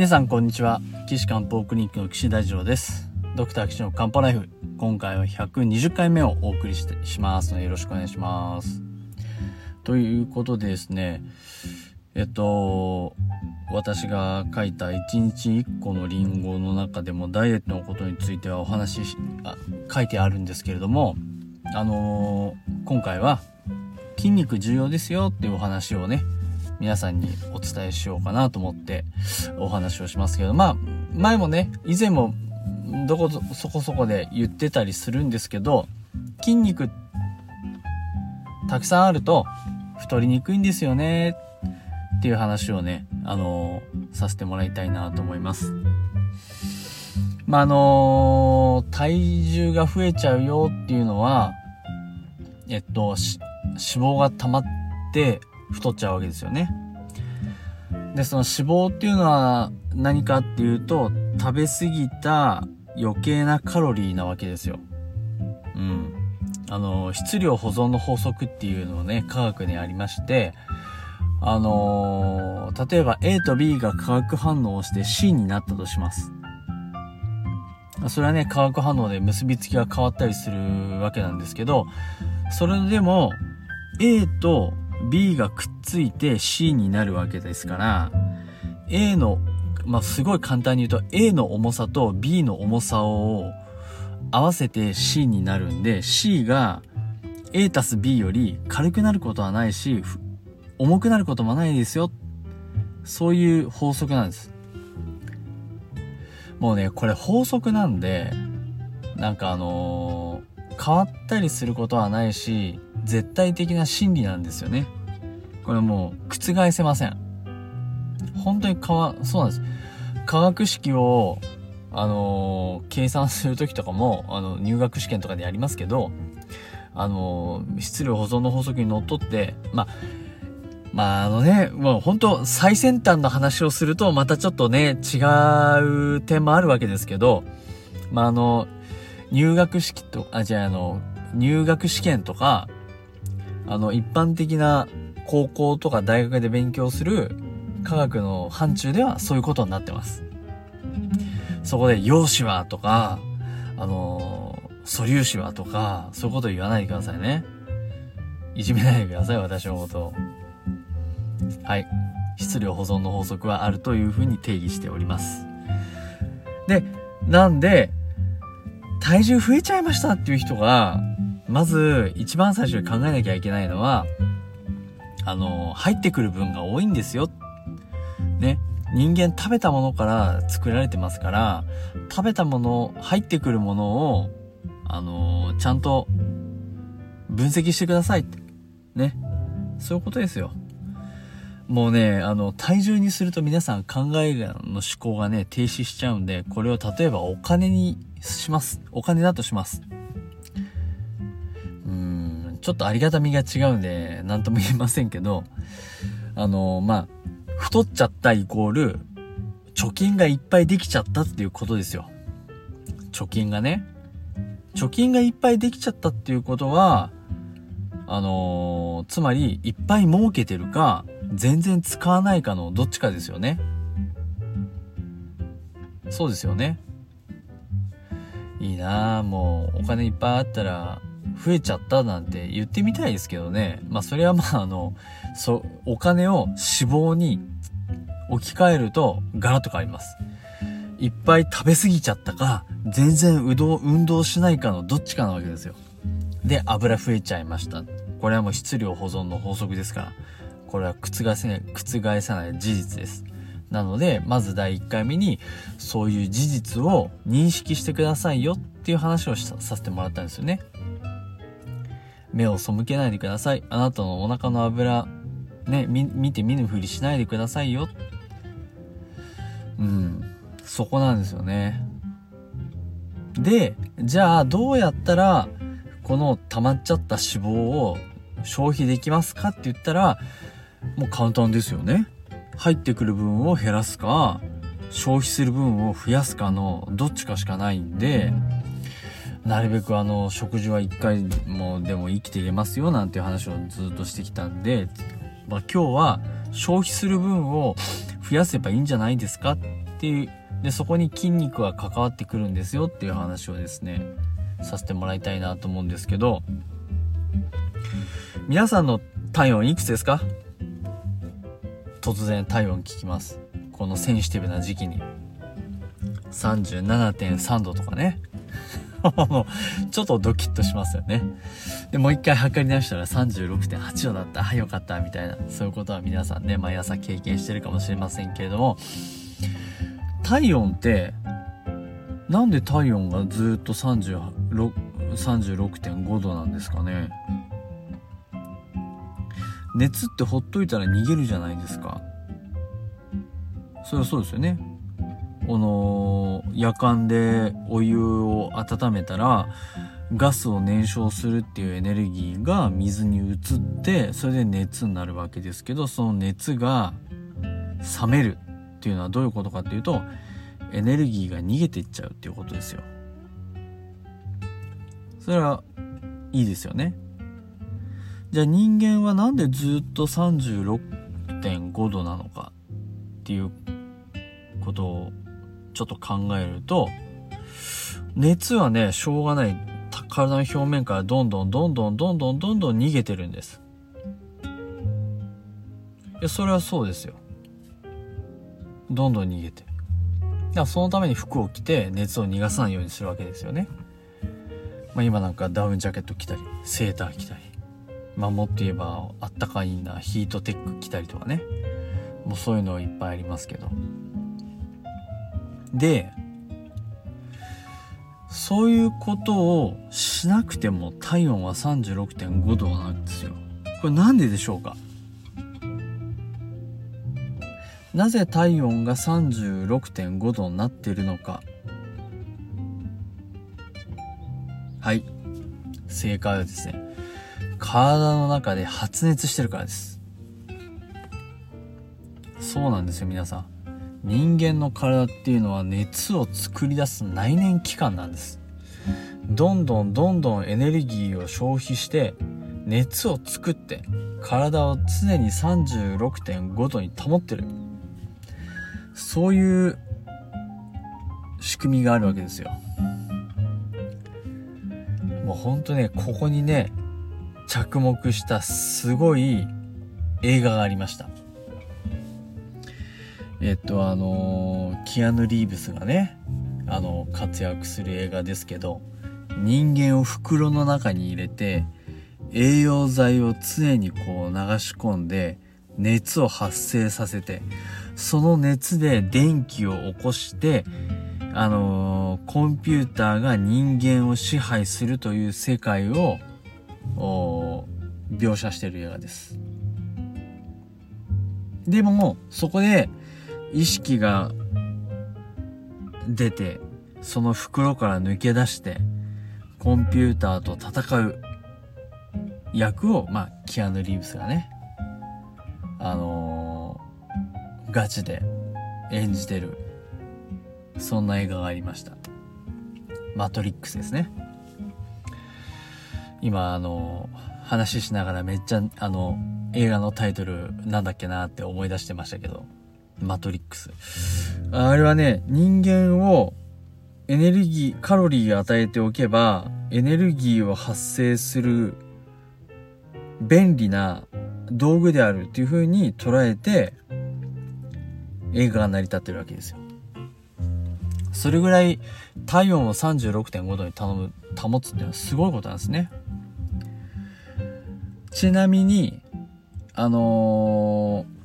皆さんこんにちは。岸漢方クリニックの岸大二郎です。ドクター岸の漢方ライフ。今回は120回目をお送りしてしますのでよろしくお願いします。ということでですねえっと私が書いた1日1個のリンゴの中でもダイエットのことについてはお話しあ書いてあるんですけれどもあのー、今回は筋肉重要ですよっていうお話をね皆さんにお伝えしようかなと思ってお話をしますけど、まあ、前もね、以前もどこそこそこで言ってたりするんですけど、筋肉たくさんあると太りにくいんですよねっていう話をね、あのー、させてもらいたいなと思います。まあ、あのー、体重が増えちゃうよっていうのは、えっと、脂肪が溜まって太っちゃうわけですよね。で、その脂肪っていうのは何かっていうと、食べ過ぎた余計なカロリーなわけですよ。うん。あの、質量保存の法則っていうのをね、科学にありまして、あのー、例えば A と B が化学反応をして C になったとします。それはね、化学反応で結びつきが変わったりするわけなんですけど、それでも A と B がくっついて C になるわけですから、A の、まあ、すごい簡単に言うと A の重さと B の重さを合わせて C になるんで、C が A たす B より軽くなることはないし、重くなることもないですよ。そういう法則なんです。もうね、これ法則なんで、なんかあのー、変わったりすることはないし、絶対的な真理なんですよね。これもう覆せません。本当にかわ、そうなんです。化学式を、あのー、計算するときとかも、あの、入学試験とかでやりますけど、あのー、質量保存の法則にのっとって、まあ、まあ、あのね、もう本当最先端の話をすると、またちょっとね、違う点もあるわけですけど、まあ、あの、入学式と、あ、じゃあ、あの、入学試験とか、あの、一般的な高校とか大学で勉強する科学の範疇ではそういうことになってます。そこで、陽子はとか、あの素粒子はとか、そういうこと言わないでくださいね。いじめないでください、私のこと。はい。質量保存の法則はあるというふうに定義しております。で、なんで、体重増えちゃいましたっていう人が、まず、一番最初に考えなきゃいけないのは、あの、入ってくる分が多いんですよ。ね。人間食べたものから作られてますから、食べたもの、入ってくるものを、あの、ちゃんと分析してください。ね。そういうことですよ。もうね、あの、体重にすると皆さん考えの思考がね、停止しちゃうんで、これを例えばお金にします。お金だとします。ちょっとありがたみが違うんで、なんとも言えませんけど、あの、まあ、太っちゃったイコール、貯金がいっぱいできちゃったっていうことですよ。貯金がね。貯金がいっぱいできちゃったっていうことは、あのー、つまり、いっぱい儲けてるか、全然使わないかのどっちかですよね。そうですよね。いいなぁ、もう、お金いっぱいあったら、増えちゃったなんて言ってみたいですけどね。まあそれはまああの、そ、お金を脂肪に置き換えるとガラッと変わります。いっぱい食べ過ぎちゃったか、全然運動、運動しないかのどっちかなわけですよ。で、油増えちゃいました。これはもう質量保存の法則ですから、これは覆せない、覆さない事実です。なので、まず第1回目に、そういう事実を認識してくださいよっていう話をさせてもらったんですよね。目を背けないでください。あなたのお腹の油、ね、見て見ぬふりしないでくださいよ。うん。そこなんですよね。で、じゃあどうやったら、この溜まっちゃった脂肪を消費できますかって言ったら、もう簡単ですよね。入ってくる分を減らすか、消費する分を増やすかのどっちかしかないんで、なるべくあの、食事は一回もでも生きていけますよなんていう話をずっとしてきたんで、まあ今日は消費する分を増やせばいいんじゃないですかっていうでそこに筋肉が関わってくるんですよっていう話をですねさせてもらいたいなと思うんですけど皆さんの体温いくつですか？突然体温聞きます。このセンシティブな時期に。37.3度とかね。ちょっとドキッとしますよね。で、もう一回測り直したら36.8度だった。はい、よかった。みたいな。そういうことは皆さんね、毎朝経験してるかもしれませんけれども、体温って、なんで体温がずっと36 36.5度なんですかね？熱ってほっといたら逃げるじゃないですか。それはそうですよね。この夜間でお湯を温めたらガスを燃焼するっていうエネルギーが水に移ってそれで熱になるわけですけどその熱が冷めるっていうのはどういうことかっていうとエネルギーが逃げていっちゃうっていうことですよ。それはいいですよね。じゃあ人間はなんでずっと36.5度なのかっていうことをちょっと考えると、熱はね、しょうがない。体の表面からどんどんどんどんどんどんどんどん逃げてるんです。いや、それはそうですよ。どんどん逃げて。だからそのために服を着て熱を逃がさないようにするわけですよね。まあ今なんかダウンジャケット着たり、セーター着たり。まあもっと言えばあったかいなヒートテック着たりとかね。もうそういうのはいっぱいありますけど。で、そういうことをしなくても体温は36.5度なんですよ。これなんででしょうか？なぜ体温が36.5度になっているのか。はい。正解はですね体の中で発熱してるからです。そうなんですよ皆さん。人間の体っていうのは熱を作り出す内燃機関なんです。どんどんどんどんエネルギーを消費して熱を作って体を常に36.5度に保ってる。そういう仕組みがあるわけですよ。もうほんとねここにね着目したすごい映画がありました。えっと、あのー、キアヌ・リーブスがね、あの、活躍する映画ですけど、人間を袋の中に入れて、栄養剤を常にこう流し込んで、熱を発生させて、その熱で電気を起こして、あのー、コンピューターが人間を支配するという世界を、描写してる映画です。でも、そこで、意識が出て、その袋から抜け出して、コンピューターと戦う役を、まあ、キアヌ・リーブスがね、あのー、ガチで演じてる、そんな映画がありました。マトリックスですね。今、あのー、話しながらめっちゃ、あの、映画のタイトルなんだっけなって思い出してましたけど、マトリックス。あれはね、人間をエネルギー、カロリー与えておけば、エネルギーを発生する便利な道具であるっていう風に捉えて、映画が成り立ってるわけですよ。それぐらい体温を36.5度に頼む、保つっていうのはすごいことなんですね。ちなみに、あのー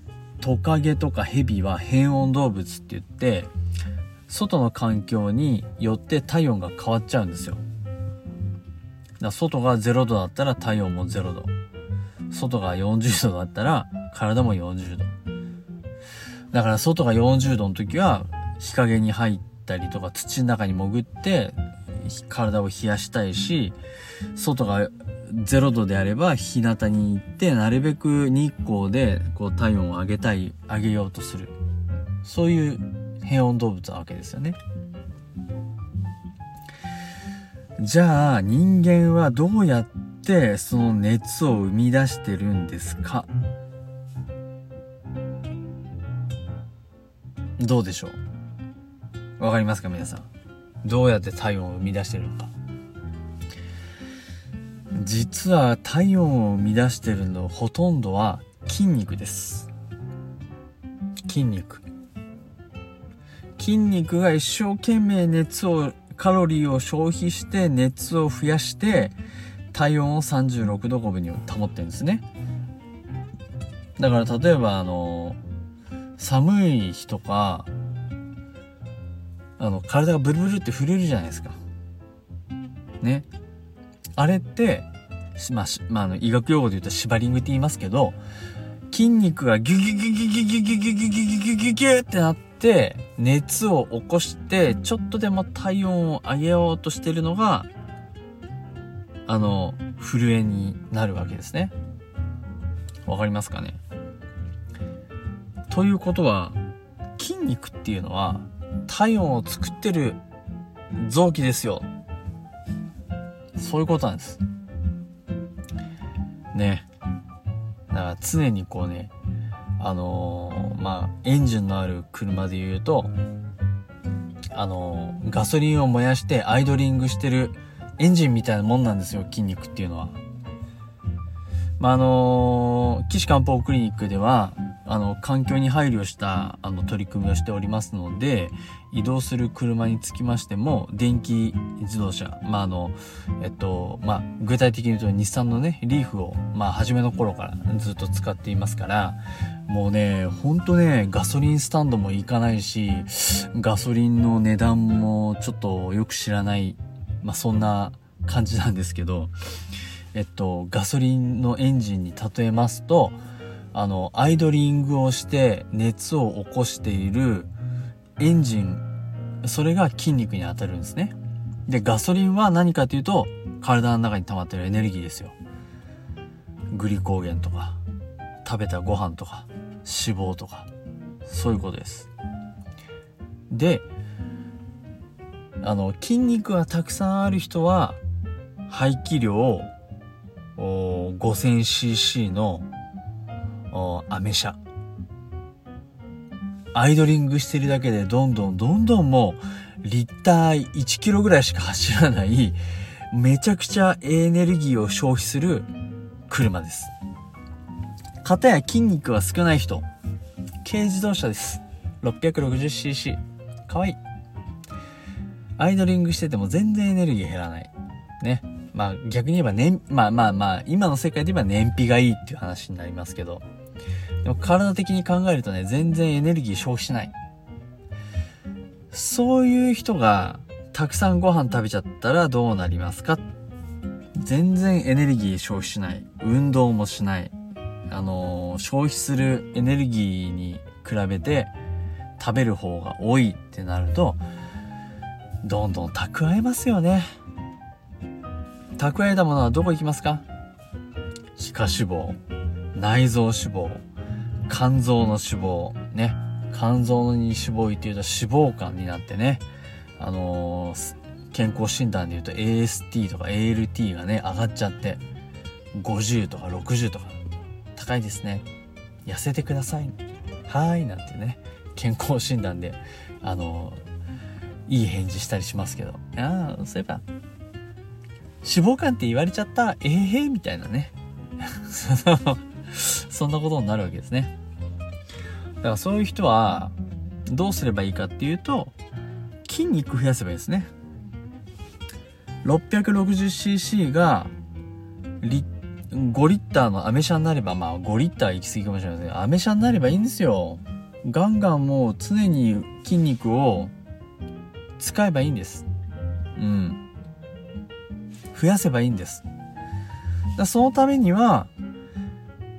トカゲとかヘビは変温動物って言って、外の環境によって体温が変わっちゃうんですよ。だ外が0度だったら体温も0度。外が40度だったら体も40度。だから外が40度の時は日陰に入ったりとか土の中に潜って体を冷やしたいし、外が0度であれば日向に行ってなるべく日光でこう体温を上げたい上げようとするそういう変温動物なわけですよねじゃあ人間はどうやってその熱を生み出してるんですか？どうでしょう？わかりますか皆さん？どうやって体温を生み出してるのか。実は体温を生み出してるのほとんどは筋肉です。筋肉。筋肉が一生懸命熱を、カロリーを消費して熱を増やして体温を36度5分に保ってるんですね。だから例えばあの、寒い日とか、あの、体がブルブルって震えるじゃないですか。ね。あれって、まあ、まあ、の、医学用語で言うとシバリングって言いますけど、筋肉がギギュギュギュギュギュギュギュギュギュギュギュギュギュってなって、熱を起こして、ちょっとでも体温を上げようとしてるのが、あの、震えになるわけですね。わかりますかねということは、筋肉っていうのは、体温を作ってる臓器ですよ。そういうことなんです。ね。だから常にこうね、あのー、まあ、エンジンのある車で言うと、あのー、ガソリンを燃やしてアイドリングしてるエンジンみたいなもんなんですよ、筋肉っていうのは。まあ、あのー、岸漢方クリニックでは、あの、環境に配慮した、あの、取り組みをしておりますので、移動する車につきましても、電気自動車、まあ、あの、えっと、まあ、具体的に言うと日産のね、リーフを、まあ、初めの頃からずっと使っていますから、もうね、ほんとね、ガソリンスタンドも行かないし、ガソリンの値段もちょっとよく知らない、まあ、そんな感じなんですけど、えっと、ガソリンのエンジンに例えますと、あの、アイドリングをして熱を起こしているエンジン、それが筋肉に当たるんですね。で、ガソリンは何かというと、体の中に溜まってるエネルギーですよ。グリコーゲンとか、食べたご飯とか、脂肪とか、そういうことです。で、あの、筋肉がたくさんある人は、排気量 5000cc のアメ車。アイドリングしてるだけでどんどんどんどんもうリッター1キロぐらいしか走らないめちゃくちゃエネルギーを消費する車です。型や筋肉が少ない人。軽自動車です。660cc。かわいい。アイドリングしてても全然エネルギー減らない。ね。まあ逆に言えば燃、まあまあまあ、今の世界で言えば燃費がいいっていう話になりますけど。でも体的に考えるとね、全然エネルギー消費しない。そういう人が、たくさんご飯食べちゃったらどうなりますか？全然エネルギー消費しない。運動もしない。あのー、消費するエネルギーに比べて食べる方が多いってなると、どんどん蓄えますよね。蓄えたものはどこ行きますか？皮下脂肪、内臓脂肪、肝臓の脂肪、ね。肝臓に脂肪いっていうと脂肪肝になってね、あのー、健康診断で言うと AST とか ALT がね、上がっちゃって、50とか60とか、高いですね。痩せてください。はい、なんてね、健康診断で、あのー、いい返事したりしますけど、ああ、そういえば、脂肪肝って言われちゃった、ええー、みたいなね。そ のそんなことになるわけですね。だからそういう人は、どうすればいいかっていうと、筋肉増やせばいいですね。660cc が、5リッターのアメ車になれば、まあ5リッター行き過ぎかもしれませんアメ車になればいいんですよ。ガンガンもう常に筋肉を使えばいいんです。うん。増やせばいいんです。だそのためには、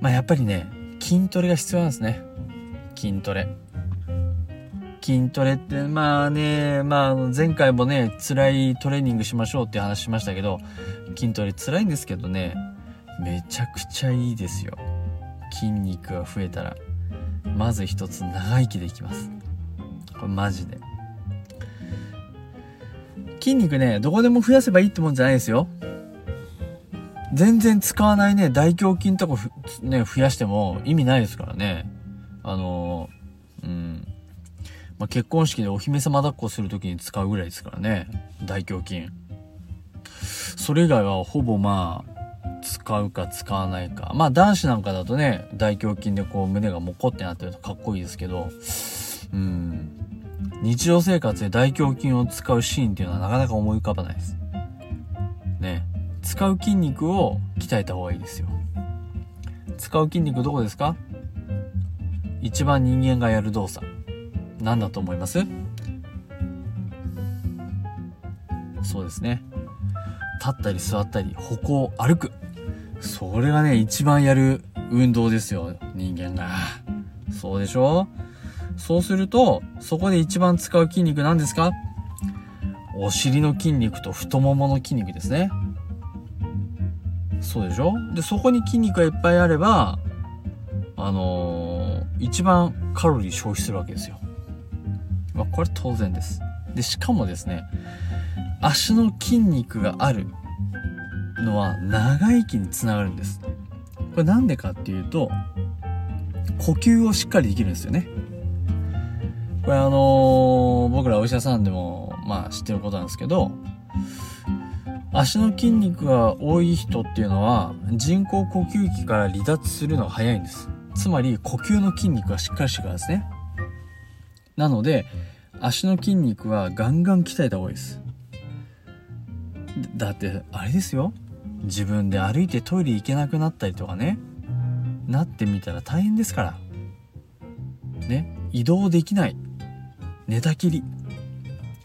まあ、やっぱりね、筋トレが必要なんですね。筋トレ。筋トレって、まあね、まあ前回もね、辛いトレーニングしましょうって話しましたけど、筋トレ辛いんですけどね、めちゃくちゃいいですよ。筋肉が増えたら。まず一つ長生きできます。これマジで。筋肉ね、どこでも増やせばいいってもんじゃないですよ。全然使わないね、大胸筋とかね、増やしても意味ないですからね。あのうん。まあ、結婚式でお姫様抱っこするときに使うぐらいですからね。大胸筋。それ以外はほぼまあ、使うか使わないか。まあ男子なんかだとね、大胸筋でこう胸がモコってなってるとかっこいいですけど、うん。日常生活で大胸筋を使うシーンっていうのはなかなか思い浮かばないです。使う筋肉を鍛えた方がいいですよ。使う筋肉どこですか？一番人間がやる動作。何だと思います？そうですね。立ったり座ったり、歩行、歩く。それがね、一番やる運動ですよ、人間が。そうでしょ？そうすると、そこで一番使う筋肉何ですか？お尻の筋肉と太ももの筋肉ですね。そうでしょ？で、そこに筋肉がいっぱいあれば、あのー、一番カロリー消費するわけですよ。まあ、これ当然です。で、しかもですね、足の筋肉があるのは長生きにつながるんです。これなんでかっていうと、呼吸をしっかりできるんですよね。これあのー、僕らお医者さんでも、まあ知ってることなんですけど、足の筋肉が多い人っていうのは人工呼吸器から離脱するのが早いんです。つまり呼吸の筋肉がしっかりしてからですね。なので、足の筋肉はガンガン鍛えた方がいいです。だって、あれですよ。自分で歩いてトイレ行けなくなったりとかね。なってみたら大変ですから。ね。移動できない。寝たきり。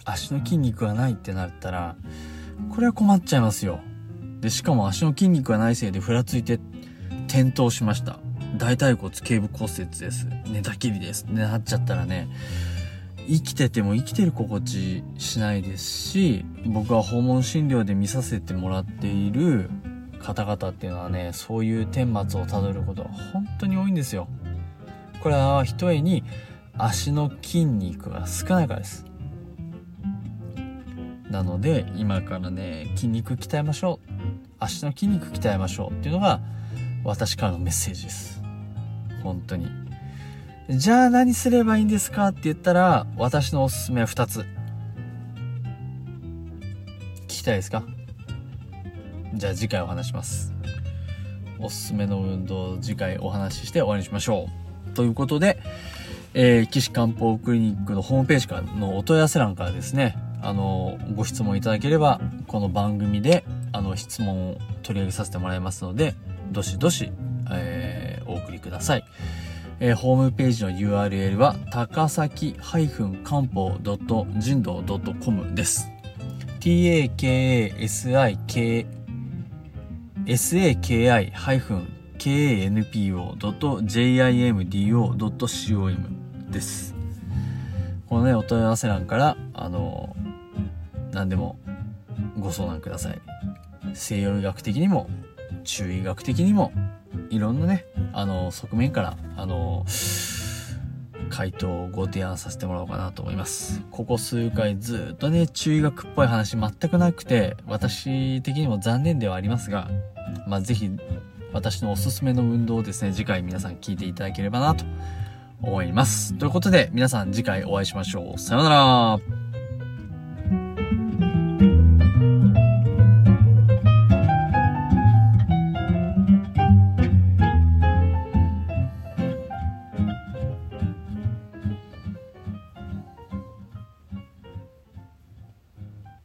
足の筋肉がないってなったら、これは困っちゃいますよ。で、しかも足の筋肉がないせいでふらついて転倒しました。大腿骨頸部骨折です。寝たきりです。ってなっちゃったらね、生きてても生きてる心地しないですし、僕は訪問診療で見させてもらっている方々っていうのはね、そういう顛末をたどることは本当に多いんですよ。これはひとえに足の筋肉が少ないからです。なので今からね筋肉鍛えましょう。足の筋肉鍛えましょうっていうのが私からのメッセージです。本当に。じゃあ何すればいいんですかって言ったら私のおすすめは2つ。聞きたいですか？じゃあ次回お話します。おすすめの運動次回お話しして終わりにしましょう。ということで、えー、岸漢方クリニックのホームページからのお問い合わせ欄からですねあの、ご質問いただければ、この番組で、あの、質問を取り上げさせてもらいますので、どしどし、えー、お送りください。えー、ホームページの URL は、高崎漢方人道 .com です。takasik, saki-kanpo.jimdo.com です。このね、お問い合わせ欄から、あの、何でもご相談ください。西洋医学的にも、中医学的にも、いろんなね、あの、側面から、あの、回答をご提案させてもらおうかなと思います。ここ数回ずっとね、中医学っぽい話全くなくて、私的にも残念ではありますが、まあ、ぜひ、私のおすすめの運動をですね、次回皆さん聞いていただければなと思います。ということで、皆さん次回お会いしましょう。さようなら